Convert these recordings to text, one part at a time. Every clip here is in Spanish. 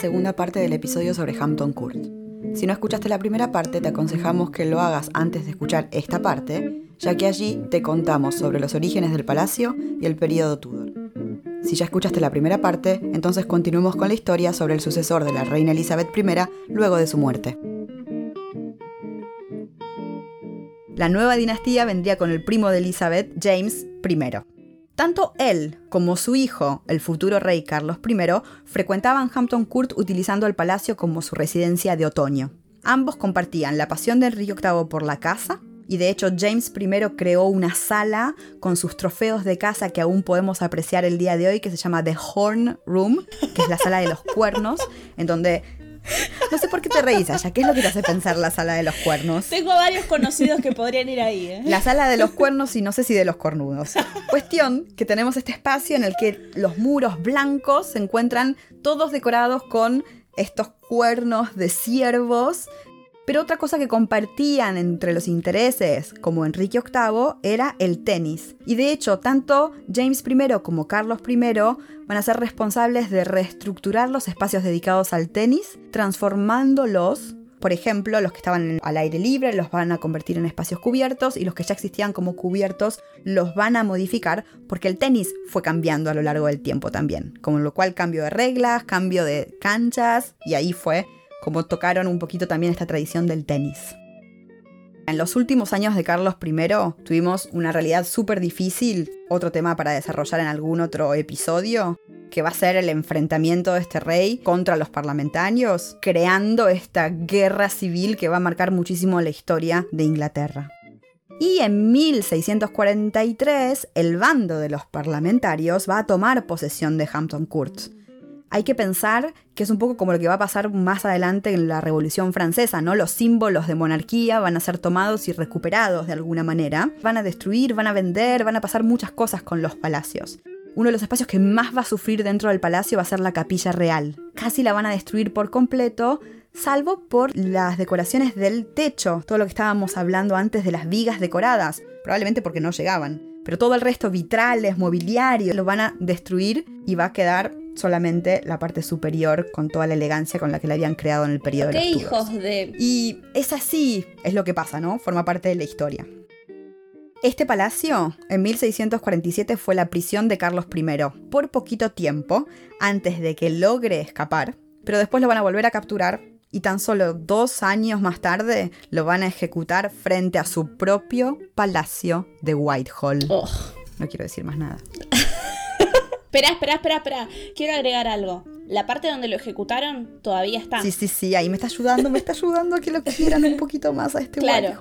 segunda parte del episodio sobre Hampton Court. Si no escuchaste la primera parte, te aconsejamos que lo hagas antes de escuchar esta parte, ya que allí te contamos sobre los orígenes del palacio y el período Tudor. Si ya escuchaste la primera parte, entonces continuemos con la historia sobre el sucesor de la reina Elizabeth I luego de su muerte. La nueva dinastía vendría con el primo de Elizabeth, James I. Tanto él como su hijo, el futuro rey Carlos I, frecuentaban Hampton Court utilizando el palacio como su residencia de otoño. Ambos compartían la pasión de Enrique VIII por la caza, y de hecho James I creó una sala con sus trofeos de caza que aún podemos apreciar el día de hoy, que se llama The Horn Room, que es la sala de los cuernos, en donde no sé por qué te reís, Aya. ¿Qué es lo que te hace pensar la sala de los cuernos? Tengo varios conocidos que podrían ir ahí. ¿eh? La sala de los cuernos y no sé si de los cornudos. Cuestión que tenemos este espacio en el que los muros blancos se encuentran todos decorados con estos cuernos de ciervos pero otra cosa que compartían entre los intereses, como Enrique VIII, era el tenis. Y de hecho, tanto James I como Carlos I van a ser responsables de reestructurar los espacios dedicados al tenis, transformándolos por ejemplo, los que estaban al aire libre los van a convertir en espacios cubiertos y los que ya existían como cubiertos los van a modificar porque el tenis fue cambiando a lo largo del tiempo también. Con lo cual cambio de reglas, cambio de canchas y ahí fue como tocaron un poquito también esta tradición del tenis. En los últimos años de Carlos I tuvimos una realidad súper difícil, otro tema para desarrollar en algún otro episodio, que va a ser el enfrentamiento de este rey contra los parlamentarios, creando esta guerra civil que va a marcar muchísimo la historia de Inglaterra. Y en 1643, el bando de los parlamentarios va a tomar posesión de Hampton Court hay que pensar que es un poco como lo que va a pasar más adelante en la Revolución Francesa, ¿no? Los símbolos de monarquía van a ser tomados y recuperados de alguna manera. Van a destruir, van a vender, van a pasar muchas cosas con los palacios. Uno de los espacios que más va a sufrir dentro del palacio va a ser la capilla real. Casi la van a destruir por completo, salvo por las decoraciones del techo, todo lo que estábamos hablando antes de las vigas decoradas, probablemente porque no llegaban. Pero todo el resto, vitrales, mobiliario, lo van a destruir y va a quedar solamente la parte superior con toda la elegancia con la que la habían creado en el periodo ¿Qué hijos de...? Y es así, es lo que pasa, ¿no? Forma parte de la historia. Este palacio, en 1647, fue la prisión de Carlos I, por poquito tiempo, antes de que logre escapar, pero después lo van a volver a capturar y tan solo dos años más tarde lo van a ejecutar frente a su propio palacio de Whitehall. Oh. No quiero decir más nada. Espera, espera, espera, espera. Quiero agregar algo. La parte donde lo ejecutaron todavía está. Sí, sí, sí, ahí me está ayudando, me está ayudando a que lo quieran un poquito más a este claro.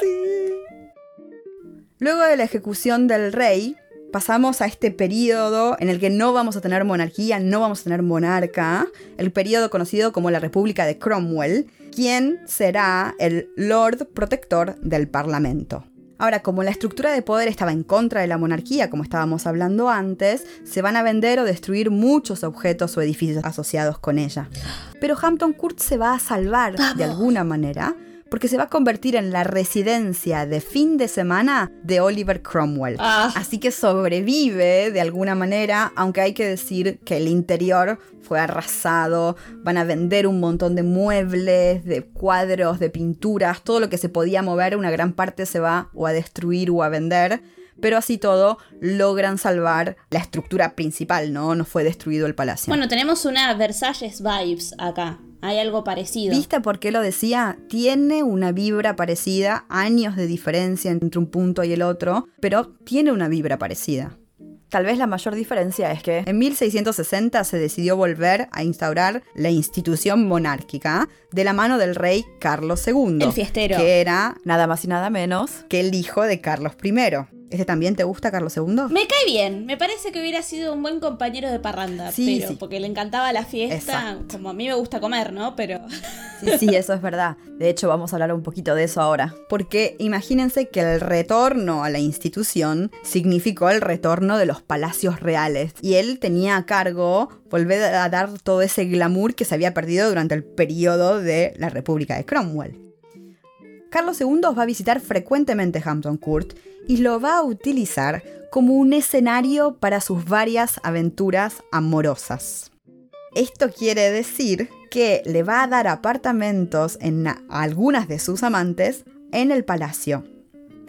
Sí. Luego de la ejecución del rey, pasamos a este periodo en el que no vamos a tener monarquía, no vamos a tener monarca, el periodo conocido como la República de Cromwell, quien será el Lord Protector del Parlamento. Ahora, como la estructura de poder estaba en contra de la monarquía, como estábamos hablando antes, se van a vender o destruir muchos objetos o edificios asociados con ella. Pero Hampton Court se va a salvar de alguna manera porque se va a convertir en la residencia de fin de semana de Oliver Cromwell. Ah. Así que sobrevive de alguna manera, aunque hay que decir que el interior fue arrasado, van a vender un montón de muebles, de cuadros, de pinturas, todo lo que se podía mover, una gran parte se va o a destruir o a vender pero así todo logran salvar la estructura principal, ¿no? No fue destruido el palacio. Bueno, tenemos una Versalles vibes acá. Hay algo parecido. ¿Viste por qué lo decía? Tiene una vibra parecida, años de diferencia entre un punto y el otro, pero tiene una vibra parecida. Tal vez la mayor diferencia es que en 1660 se decidió volver a instaurar la institución monárquica de la mano del rey Carlos II. El fiestero. Que era nada más y nada menos que el hijo de Carlos I. ¿Este también te gusta, Carlos II? Me cae bien. Me parece que hubiera sido un buen compañero de parranda. Sí, pero porque le encantaba la fiesta. Como a mí me gusta comer, ¿no? Pero. Sí, sí, eso es verdad. De hecho, vamos a hablar un poquito de eso ahora. Porque imagínense que el retorno a la institución significó el retorno de los palacios reales. Y él tenía a cargo volver a dar todo ese glamour que se había perdido durante el periodo de la República de Cromwell. Carlos II va a visitar frecuentemente Hampton Court y lo va a utilizar como un escenario para sus varias aventuras amorosas. Esto quiere decir que le va a dar apartamentos en algunas de sus amantes en el palacio.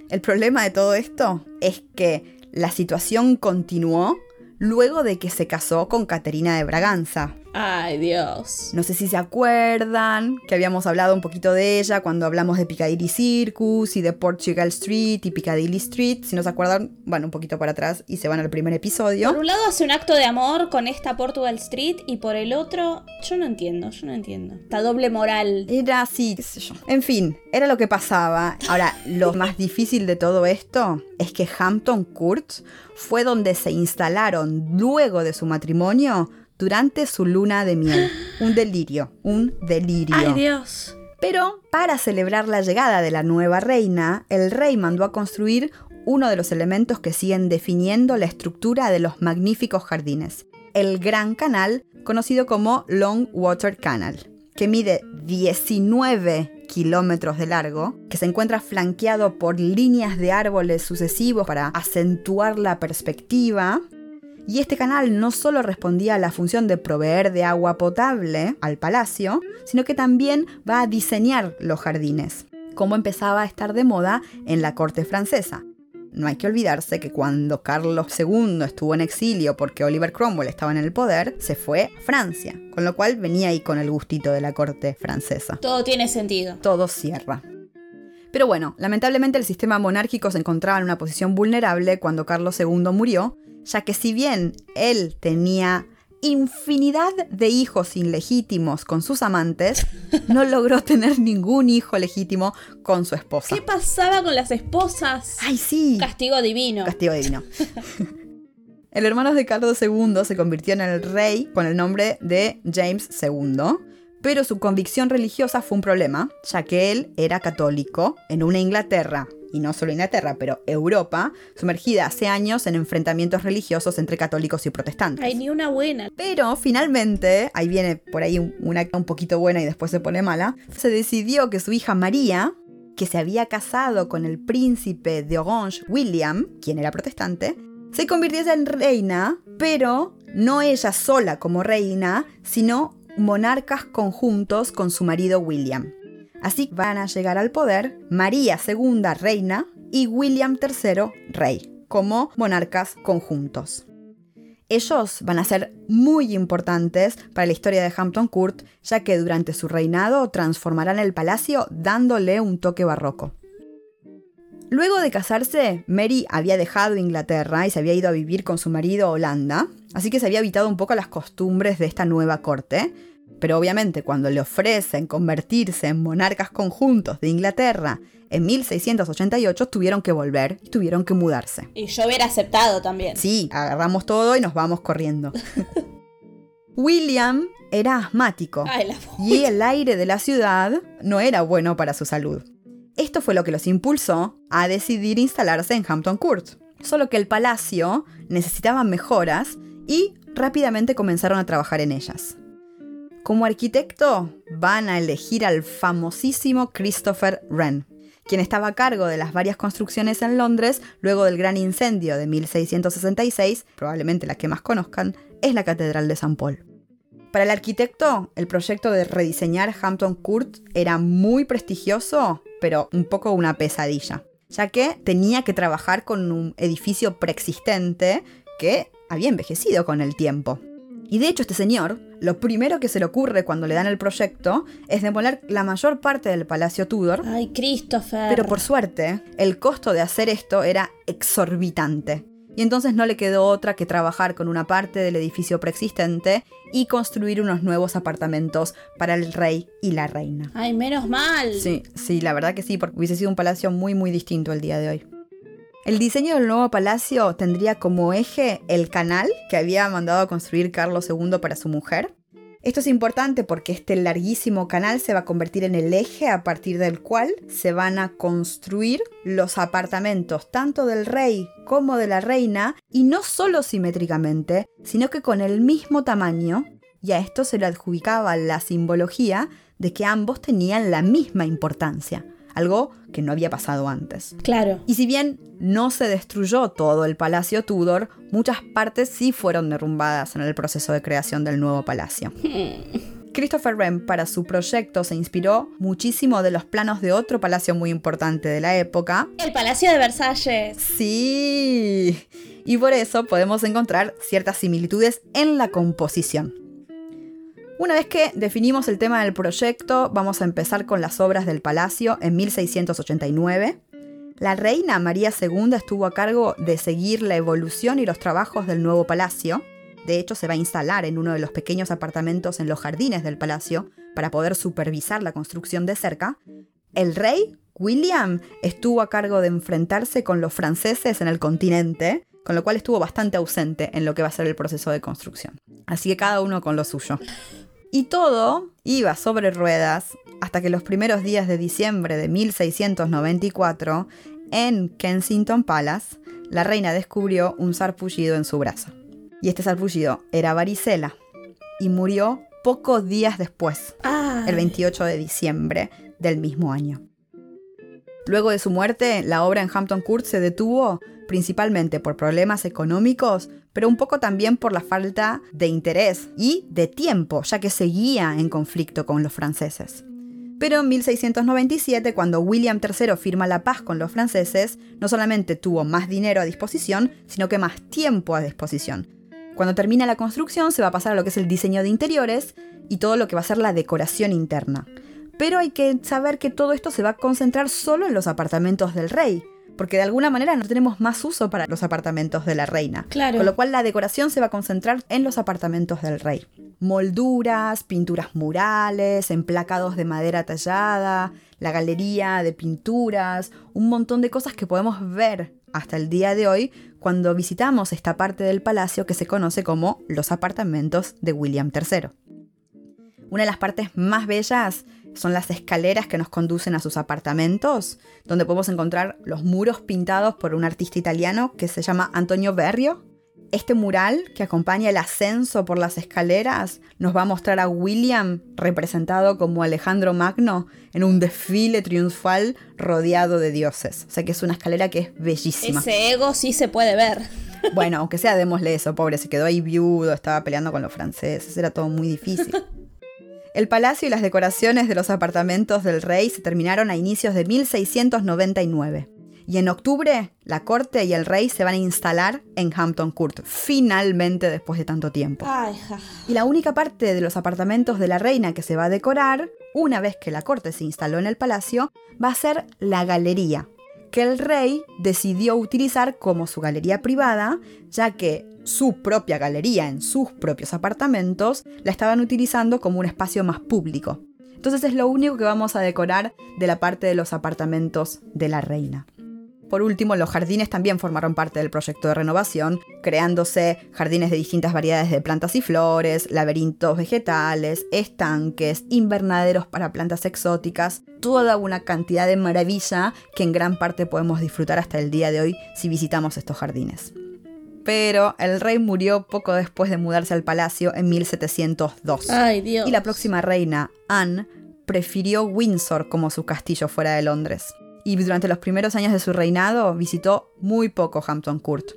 El problema de todo esto es que la situación continuó luego de que se casó con Caterina de Braganza. Ay, Dios. No sé si se acuerdan que habíamos hablado un poquito de ella cuando hablamos de Piccadilly Circus y de Portugal Street y Piccadilly Street. Si no se acuerdan, van un poquito para atrás y se van al primer episodio. Por un lado hace un acto de amor con esta Portugal Street y por el otro, yo no entiendo, yo no entiendo. Esta doble moral. Era así, qué sé yo. En fin, era lo que pasaba. Ahora, lo más difícil de todo esto es que Hampton Court fue donde se instalaron luego de su matrimonio durante su luna de miel. Un delirio, un delirio. Ay, Dios. Pero para celebrar la llegada de la nueva reina, el rey mandó a construir uno de los elementos que siguen definiendo la estructura de los magníficos jardines, el Gran Canal, conocido como Long Water Canal, que mide 19 kilómetros de largo, que se encuentra flanqueado por líneas de árboles sucesivos para acentuar la perspectiva, y este canal no solo respondía a la función de proveer de agua potable al palacio, sino que también va a diseñar los jardines, como empezaba a estar de moda en la corte francesa. No hay que olvidarse que cuando Carlos II estuvo en exilio porque Oliver Cromwell estaba en el poder, se fue a Francia, con lo cual venía ahí con el gustito de la corte francesa. Todo tiene sentido. Todo cierra. Pero bueno, lamentablemente el sistema monárquico se encontraba en una posición vulnerable cuando Carlos II murió, ya que si bien él tenía infinidad de hijos ilegítimos con sus amantes, no logró tener ningún hijo legítimo con su esposa. ¿Qué pasaba con las esposas? ¡Ay, sí! Castigo divino. Castigo divino. el hermano de Carlos II se convirtió en el rey con el nombre de James II, pero su convicción religiosa fue un problema, ya que él era católico en una Inglaterra y no solo Inglaterra, pero Europa, sumergida hace años en enfrentamientos religiosos entre católicos y protestantes. Ay, ni una buena. Pero finalmente, ahí viene por ahí una un poquito buena y después se pone mala, se decidió que su hija María, que se había casado con el príncipe de Orange, William, quien era protestante, se convirtiese en reina, pero no ella sola como reina, sino monarcas conjuntos con su marido William. Así van a llegar al poder María II, reina, y William III, rey, como monarcas conjuntos. Ellos van a ser muy importantes para la historia de Hampton Court, ya que durante su reinado transformarán el palacio dándole un toque barroco. Luego de casarse, Mary había dejado Inglaterra y se había ido a vivir con su marido a Holanda, así que se había evitado un poco las costumbres de esta nueva corte, pero obviamente cuando le ofrecen convertirse en monarcas conjuntos de Inglaterra en 1688 tuvieron que volver y tuvieron que mudarse. Y yo hubiera aceptado también. Sí, agarramos todo y nos vamos corriendo. William era asmático y el aire de la ciudad no era bueno para su salud. Esto fue lo que los impulsó a decidir instalarse en Hampton Court. Solo que el palacio necesitaba mejoras y rápidamente comenzaron a trabajar en ellas. Como arquitecto van a elegir al famosísimo Christopher Wren, quien estaba a cargo de las varias construcciones en Londres luego del gran incendio de 1666, probablemente la que más conozcan, es la Catedral de St. Paul. Para el arquitecto, el proyecto de rediseñar Hampton Court era muy prestigioso, pero un poco una pesadilla, ya que tenía que trabajar con un edificio preexistente que había envejecido con el tiempo. Y de hecho este señor, lo primero que se le ocurre cuando le dan el proyecto es demoler la mayor parte del Palacio Tudor. Ay, Christopher. Pero por suerte, el costo de hacer esto era exorbitante. Y entonces no le quedó otra que trabajar con una parte del edificio preexistente y construir unos nuevos apartamentos para el rey y la reina. Ay, menos mal. Sí, sí, la verdad que sí, porque hubiese sido un palacio muy, muy distinto el día de hoy. El diseño del nuevo palacio tendría como eje el canal que había mandado a construir Carlos II para su mujer. Esto es importante porque este larguísimo canal se va a convertir en el eje a partir del cual se van a construir los apartamentos tanto del rey como de la reina y no solo simétricamente, sino que con el mismo tamaño y a esto se le adjudicaba la simbología de que ambos tenían la misma importancia algo que no había pasado antes. Claro. Y si bien no se destruyó todo el palacio Tudor, muchas partes sí fueron derrumbadas en el proceso de creación del nuevo palacio. Christopher Wren para su proyecto se inspiró muchísimo de los planos de otro palacio muy importante de la época. El Palacio de Versalles. Sí. Y por eso podemos encontrar ciertas similitudes en la composición. Una vez que definimos el tema del proyecto, vamos a empezar con las obras del palacio en 1689. La reina María II estuvo a cargo de seguir la evolución y los trabajos del nuevo palacio. De hecho, se va a instalar en uno de los pequeños apartamentos en los jardines del palacio para poder supervisar la construcción de cerca. El rey, William, estuvo a cargo de enfrentarse con los franceses en el continente, con lo cual estuvo bastante ausente en lo que va a ser el proceso de construcción. Así que cada uno con lo suyo. Y todo iba sobre ruedas hasta que los primeros días de diciembre de 1694, en Kensington Palace, la reina descubrió un sarpullido en su brazo. Y este sarpullido era varicela y murió pocos días después, el 28 de diciembre del mismo año. Luego de su muerte, la obra en Hampton Court se detuvo principalmente por problemas económicos, pero un poco también por la falta de interés y de tiempo, ya que seguía en conflicto con los franceses. Pero en 1697, cuando William III firma la paz con los franceses, no solamente tuvo más dinero a disposición, sino que más tiempo a disposición. Cuando termina la construcción se va a pasar a lo que es el diseño de interiores y todo lo que va a ser la decoración interna. Pero hay que saber que todo esto se va a concentrar solo en los apartamentos del rey, porque de alguna manera no tenemos más uso para los apartamentos de la reina. Claro. Con lo cual la decoración se va a concentrar en los apartamentos del rey. Molduras, pinturas murales, emplacados de madera tallada, la galería de pinturas, un montón de cosas que podemos ver hasta el día de hoy cuando visitamos esta parte del palacio que se conoce como los apartamentos de William III. Una de las partes más bellas son las escaleras que nos conducen a sus apartamentos, donde podemos encontrar los muros pintados por un artista italiano que se llama Antonio Berrio. Este mural que acompaña el ascenso por las escaleras nos va a mostrar a William representado como Alejandro Magno en un desfile triunfal rodeado de dioses. O sea que es una escalera que es bellísima. Ese ego sí se puede ver. Bueno, aunque sea, démosle eso, pobre, se quedó ahí viudo, estaba peleando con los franceses, era todo muy difícil. El palacio y las decoraciones de los apartamentos del rey se terminaron a inicios de 1699. Y en octubre, la corte y el rey se van a instalar en Hampton Court, finalmente después de tanto tiempo. Y la única parte de los apartamentos de la reina que se va a decorar, una vez que la corte se instaló en el palacio, va a ser la galería, que el rey decidió utilizar como su galería privada, ya que su propia galería en sus propios apartamentos la estaban utilizando como un espacio más público. Entonces es lo único que vamos a decorar de la parte de los apartamentos de la reina. Por último, los jardines también formaron parte del proyecto de renovación, creándose jardines de distintas variedades de plantas y flores, laberintos vegetales, estanques, invernaderos para plantas exóticas, toda una cantidad de maravilla que en gran parte podemos disfrutar hasta el día de hoy si visitamos estos jardines. Pero el rey murió poco después de mudarse al palacio en 1702. Ay, Dios. Y la próxima reina, Anne, prefirió Windsor como su castillo fuera de Londres. Y durante los primeros años de su reinado visitó muy poco Hampton Court.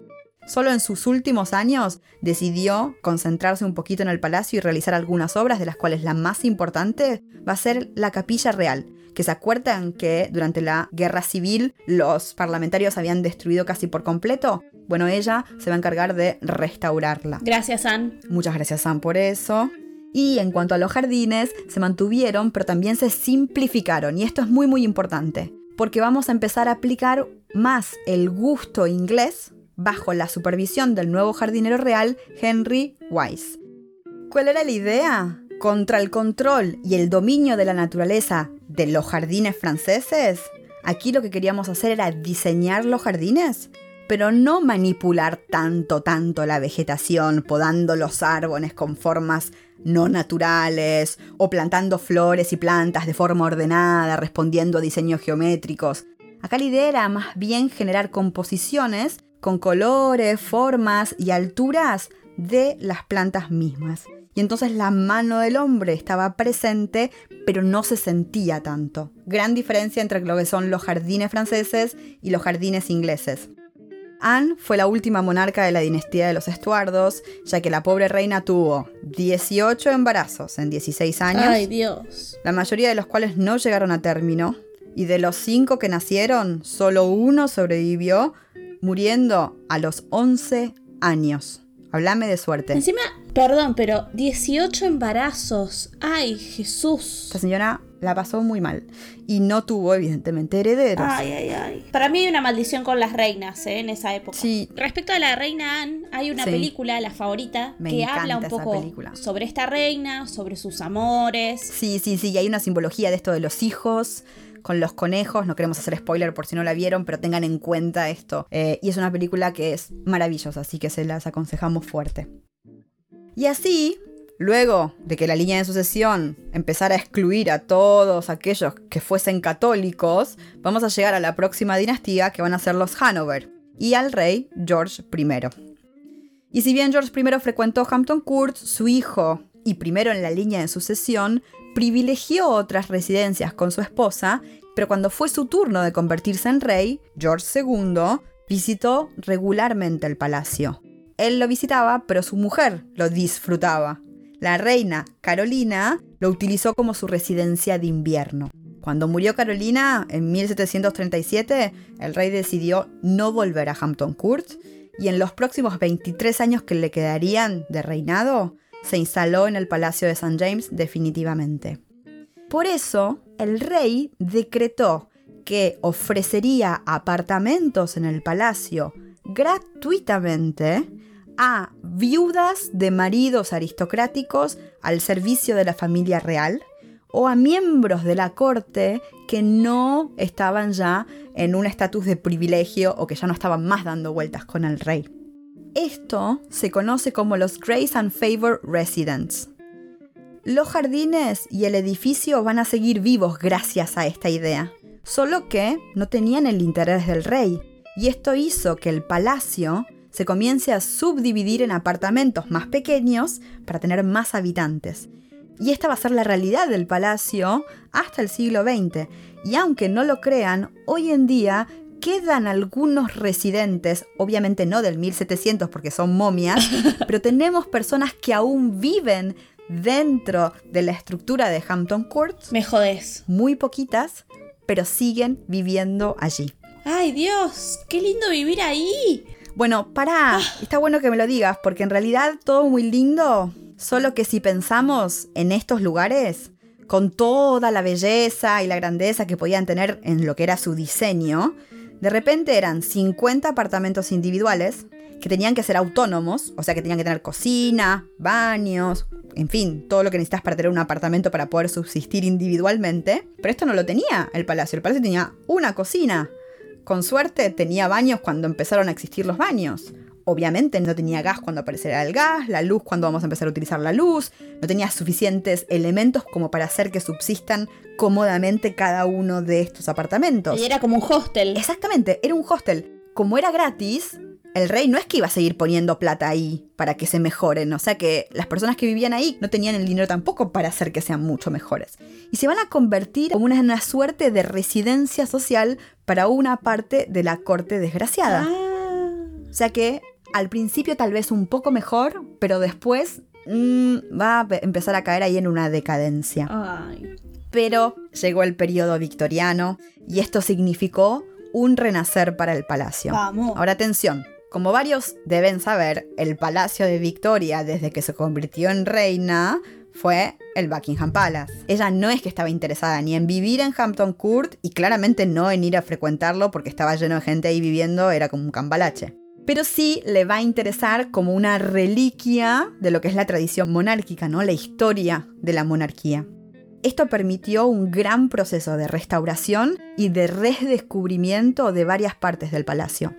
Solo en sus últimos años decidió concentrarse un poquito en el palacio y realizar algunas obras, de las cuales la más importante va a ser la capilla real, que se acuerdan que durante la guerra civil los parlamentarios habían destruido casi por completo. Bueno, ella se va a encargar de restaurarla. Gracias, Anne. Muchas gracias, Sam, por eso. Y en cuanto a los jardines, se mantuvieron, pero también se simplificaron. Y esto es muy, muy importante, porque vamos a empezar a aplicar más el gusto inglés bajo la supervisión del nuevo jardinero real, Henry Wise. ¿Cuál era la idea? Contra el control y el dominio de la naturaleza de los jardines franceses, aquí lo que queríamos hacer era diseñar los jardines, pero no manipular tanto, tanto la vegetación, podando los árboles con formas no naturales, o plantando flores y plantas de forma ordenada, respondiendo a diseños geométricos. Acá la idea era más bien generar composiciones con colores, formas y alturas de las plantas mismas. y entonces la mano del hombre estaba presente, pero no se sentía tanto. Gran diferencia entre lo que son los jardines franceses y los jardines ingleses. Anne fue la última monarca de la dinastía de los Estuardos, ya que la pobre reina tuvo 18 embarazos en 16 años. Ay, Dios. La mayoría de los cuales no llegaron a término. Y de los cinco que nacieron, solo uno sobrevivió, muriendo a los 11 años. Hablame de suerte. Encima, perdón, pero 18 embarazos. Ay, Jesús. Esta señora la pasó muy mal. Y no tuvo, evidentemente, herederos. Ay, ay, ay. Para mí hay una maldición con las reinas, ¿eh? En esa época. Sí. Respecto a la reina Anne, hay una Sí. película, la favorita, Me que habla un poco sobre esta reina, sobre sus amores. Sí, sí, sí. Y hay una simbología de esto de los hijos con los conejos. No queremos hacer spoiler por si no la vieron, pero tengan en cuenta esto. Eh, y es una película que es maravillosa, así que se las aconsejamos fuerte. Y así, luego de que la línea de sucesión empezara a excluir a todos aquellos que fuesen católicos, vamos a llegar a la próxima dinastía que van a ser los Hanover y al rey George I. Y si bien George I frecuentó Hampton Court, su hijo, y primero en la línea de sucesión, privilegió otras residencias con su esposa, pero cuando fue su turno de convertirse en rey, George II visitó regularmente el palacio. Él lo visitaba, pero su mujer lo disfrutaba. La reina Carolina lo utilizó como su residencia de invierno. Cuando murió Carolina en 1737, el rey decidió no volver a Hampton Court y en los próximos 23 años que le quedarían de reinado, se instaló en el Palacio de St. James definitivamente. Por eso, el rey decretó que ofrecería apartamentos en el palacio gratuitamente a viudas de maridos aristocráticos al servicio de la familia real o a miembros de la corte que no estaban ya en un estatus de privilegio o que ya no estaban más dando vueltas con el rey. Esto se conoce como los Grace and Favor Residents. Los jardines y el edificio van a seguir vivos gracias a esta idea, solo que no tenían el interés del rey, y esto hizo que el palacio se comience a subdividir en apartamentos más pequeños para tener más habitantes. Y esta va a ser la realidad del palacio hasta el siglo XX. Y aunque no lo crean, hoy en día quedan algunos residentes, obviamente no del 1700 porque son momias, pero tenemos personas que aún viven dentro de la estructura de Hampton Court, Me jodés. muy poquitas, pero siguen viviendo allí. Ay, Dios, qué lindo vivir ahí. Bueno, pará, está bueno que me lo digas, porque en realidad todo muy lindo, solo que si pensamos en estos lugares, con toda la belleza y la grandeza que podían tener en lo que era su diseño, de repente eran 50 apartamentos individuales que tenían que ser autónomos, o sea que tenían que tener cocina, baños, en fin, todo lo que necesitas para tener un apartamento para poder subsistir individualmente. Pero esto no lo tenía el palacio, el palacio tenía una cocina. Con suerte tenía baños cuando empezaron a existir los baños. Obviamente no tenía gas cuando apareciera el gas, la luz cuando vamos a empezar a utilizar la luz, no tenía suficientes elementos como para hacer que subsistan cómodamente cada uno de estos apartamentos. Y era como un hostel. Exactamente, era un hostel. Como era gratis, el rey no es que iba a seguir poniendo plata ahí para que se mejoren. O sea que las personas que vivían ahí no tenían el dinero tampoco para hacer que sean mucho mejores. Y se van a convertir como una, una suerte de residencia social para una parte de la corte desgraciada. Ah. O sea que al principio tal vez un poco mejor, pero después mm, va a pe- empezar a caer ahí en una decadencia. Ay. Pero llegó el periodo victoriano y esto significó un renacer para el palacio. Vamos. Ahora atención, como varios deben saber, el palacio de Victoria desde que se convirtió en reina fue el Buckingham Palace. Ella no es que estaba interesada ni en vivir en Hampton Court y claramente no en ir a frecuentarlo porque estaba lleno de gente ahí viviendo, era como un cambalache. Pero sí le va a interesar como una reliquia de lo que es la tradición monárquica, ¿no? La historia de la monarquía. Esto permitió un gran proceso de restauración y de redescubrimiento de varias partes del palacio.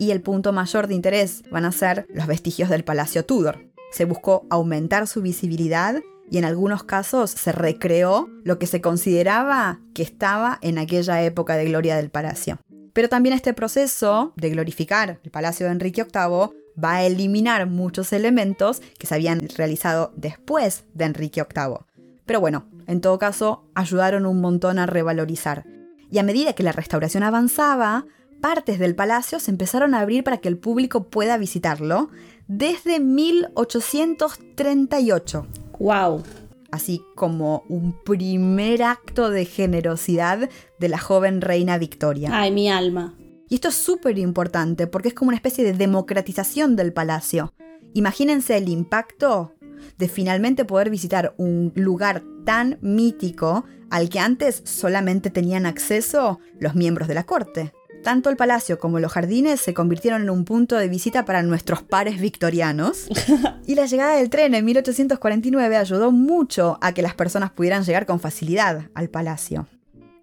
Y el punto mayor de interés van a ser los vestigios del palacio Tudor. Se buscó aumentar su visibilidad y en algunos casos se recreó lo que se consideraba que estaba en aquella época de gloria del palacio. Pero también este proceso de glorificar el palacio de Enrique VIII va a eliminar muchos elementos que se habían realizado después de Enrique VIII. Pero bueno, en todo caso, ayudaron un montón a revalorizar. Y a medida que la restauración avanzaba, partes del palacio se empezaron a abrir para que el público pueda visitarlo desde 1838. ¡Wow! Así como un primer acto de generosidad de la joven reina Victoria. ¡Ay, mi alma! Y esto es súper importante porque es como una especie de democratización del palacio. Imagínense el impacto de finalmente poder visitar un lugar tan mítico al que antes solamente tenían acceso los miembros de la corte. Tanto el palacio como los jardines se convirtieron en un punto de visita para nuestros pares victorianos. Y la llegada del tren en 1849 ayudó mucho a que las personas pudieran llegar con facilidad al palacio.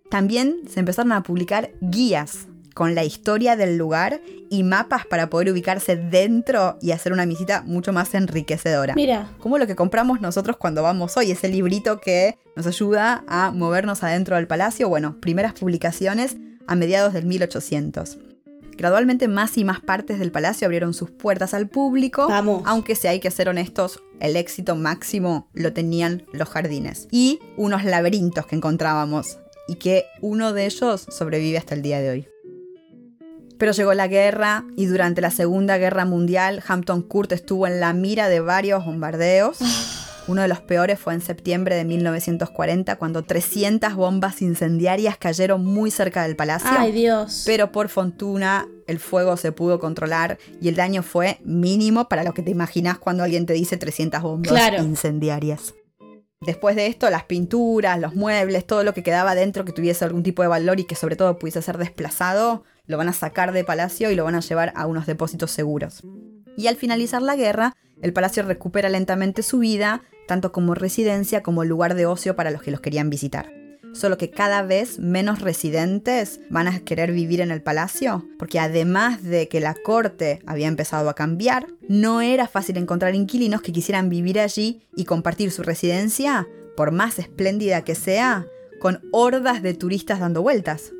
También se empezaron a publicar guías con la historia del lugar y mapas para poder ubicarse dentro y hacer una visita mucho más enriquecedora. Mira. Como lo que compramos nosotros cuando vamos hoy, ese librito que nos ayuda a movernos adentro del palacio. Bueno, primeras publicaciones a mediados del 1800. Gradualmente más y más partes del palacio abrieron sus puertas al público, Vamos. aunque si hay que ser honestos, el éxito máximo lo tenían los jardines y unos laberintos que encontrábamos y que uno de ellos sobrevive hasta el día de hoy. Pero llegó la guerra y durante la Segunda Guerra Mundial Hampton Court estuvo en la mira de varios bombardeos. Uno de los peores fue en septiembre de 1940 cuando 300 bombas incendiarias cayeron muy cerca del palacio. ¡Ay, Dios! Pero por fortuna el fuego se pudo controlar y el daño fue mínimo para lo que te imaginas cuando alguien te dice 300 bombas Claro. incendiarias. Después de esto, las pinturas, los muebles, todo lo que quedaba dentro que tuviese algún tipo de valor y que sobre todo pudiese ser desplazado, lo van a sacar de palacio y lo van a llevar a unos depósitos seguros. Y al finalizar la guerra, el palacio recupera lentamente su vida, tanto como residencia como lugar de ocio para los que los querían visitar. Solo que cada vez menos residentes van a querer vivir en el palacio, porque además de que la corte había empezado a cambiar, no era fácil encontrar inquilinos que quisieran vivir allí y compartir su residencia, por más espléndida que sea, con hordas de turistas dando vueltas.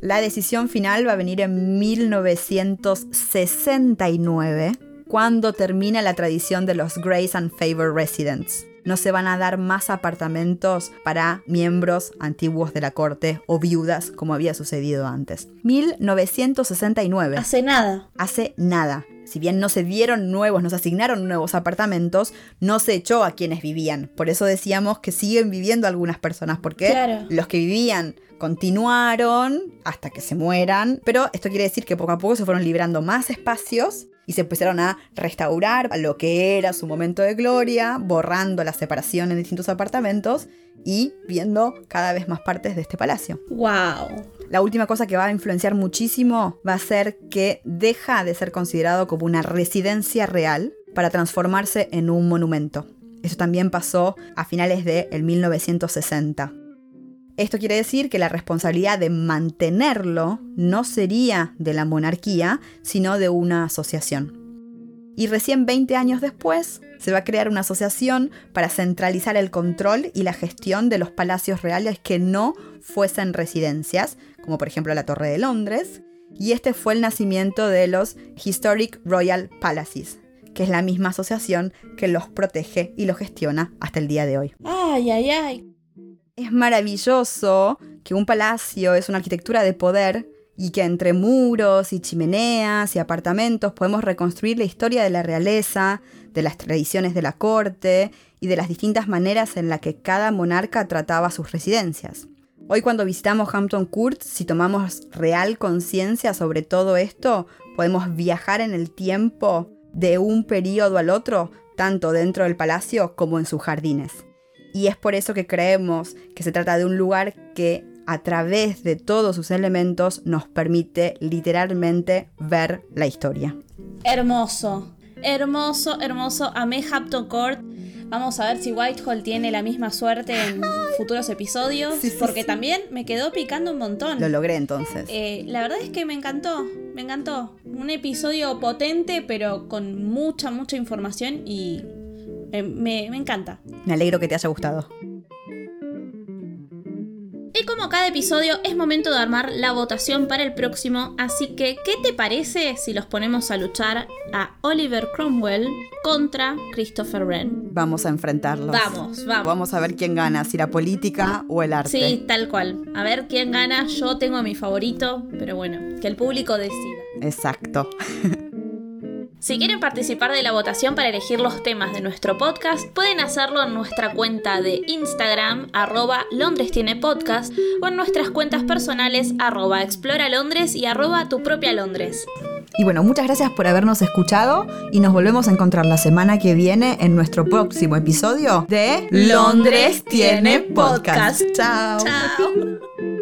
La decisión final va a venir en 1969, cuando termina la tradición de los Grace and Favor Residents. No se van a dar más apartamentos para miembros antiguos de la corte o viudas como había sucedido antes. 1969. Hace nada. Hace nada. Si bien no se dieron nuevos, no se asignaron nuevos apartamentos, no se echó a quienes vivían. Por eso decíamos que siguen viviendo algunas personas, porque Claro. los que vivían continuaron hasta que se mueran. Pero esto quiere decir que poco a poco se fueron liberando más espacios y se empezaron a restaurar a lo que era su momento de gloria, borrando la separación en distintos apartamentos y viendo cada vez más partes de este palacio. ¡Wow! La última cosa que va a influenciar muchísimo va a ser que deja de ser considerado como una residencia real para transformarse en un monumento. Eso también pasó a finales del 1960. Esto quiere decir que la responsabilidad de mantenerlo no sería de la monarquía, sino de una asociación. Y recién 20 años después se va a crear una asociación para centralizar el control y la gestión de los palacios reales que no fuesen residencias, como por ejemplo la Torre de Londres, y este fue el nacimiento de los Historic Royal Palaces, que es la misma asociación que los protege y los gestiona hasta el día de hoy. ¡Ay, ay, ay! Es maravilloso que un palacio es una arquitectura de poder y que entre muros y chimeneas y apartamentos podemos reconstruir la historia de la realeza, de las tradiciones de la corte y de las distintas maneras en las que cada monarca trataba sus residencias. Hoy cuando visitamos Hampton Court, si tomamos real conciencia sobre todo esto, podemos viajar en el tiempo de un periodo al otro, tanto dentro del palacio como en sus jardines. Y es por eso que creemos que se trata de un lugar que a través de todos sus elementos nos permite literalmente ver la historia. Hermoso. Hermoso, hermoso. Amé Hampton Court. Vamos a ver si Whitehall tiene la misma suerte en futuros episodios. Sí, sí, porque sí. también me quedó picando un montón. Lo logré entonces. Eh, la verdad es que me encantó, me encantó. Un episodio potente, pero con mucha, mucha información y eh, me, me encanta. Me alegro que te haya gustado. Y como cada episodio, es momento de armar la votación para el próximo, así que ¿qué te parece si los ponemos a luchar a Oliver Cromwell contra Christopher Wren? Vamos a enfrentarlos. Vamos, vamos. Vamos a ver quién gana, si la política o el arte. Sí, tal cual. A ver quién gana. Yo tengo mi favorito, pero bueno, que el público decida. Exacto. Si quieren participar de la votación para elegir los temas de nuestro podcast, pueden hacerlo en nuestra cuenta de Instagram, arroba Londres tiene podcast, o en nuestras cuentas personales, arroba Explora Londres y arroba Tu propia Londres. Y bueno, muchas gracias por habernos escuchado y nos volvemos a encontrar la semana que viene en nuestro próximo episodio de Londres tiene podcast. Chao. Chao.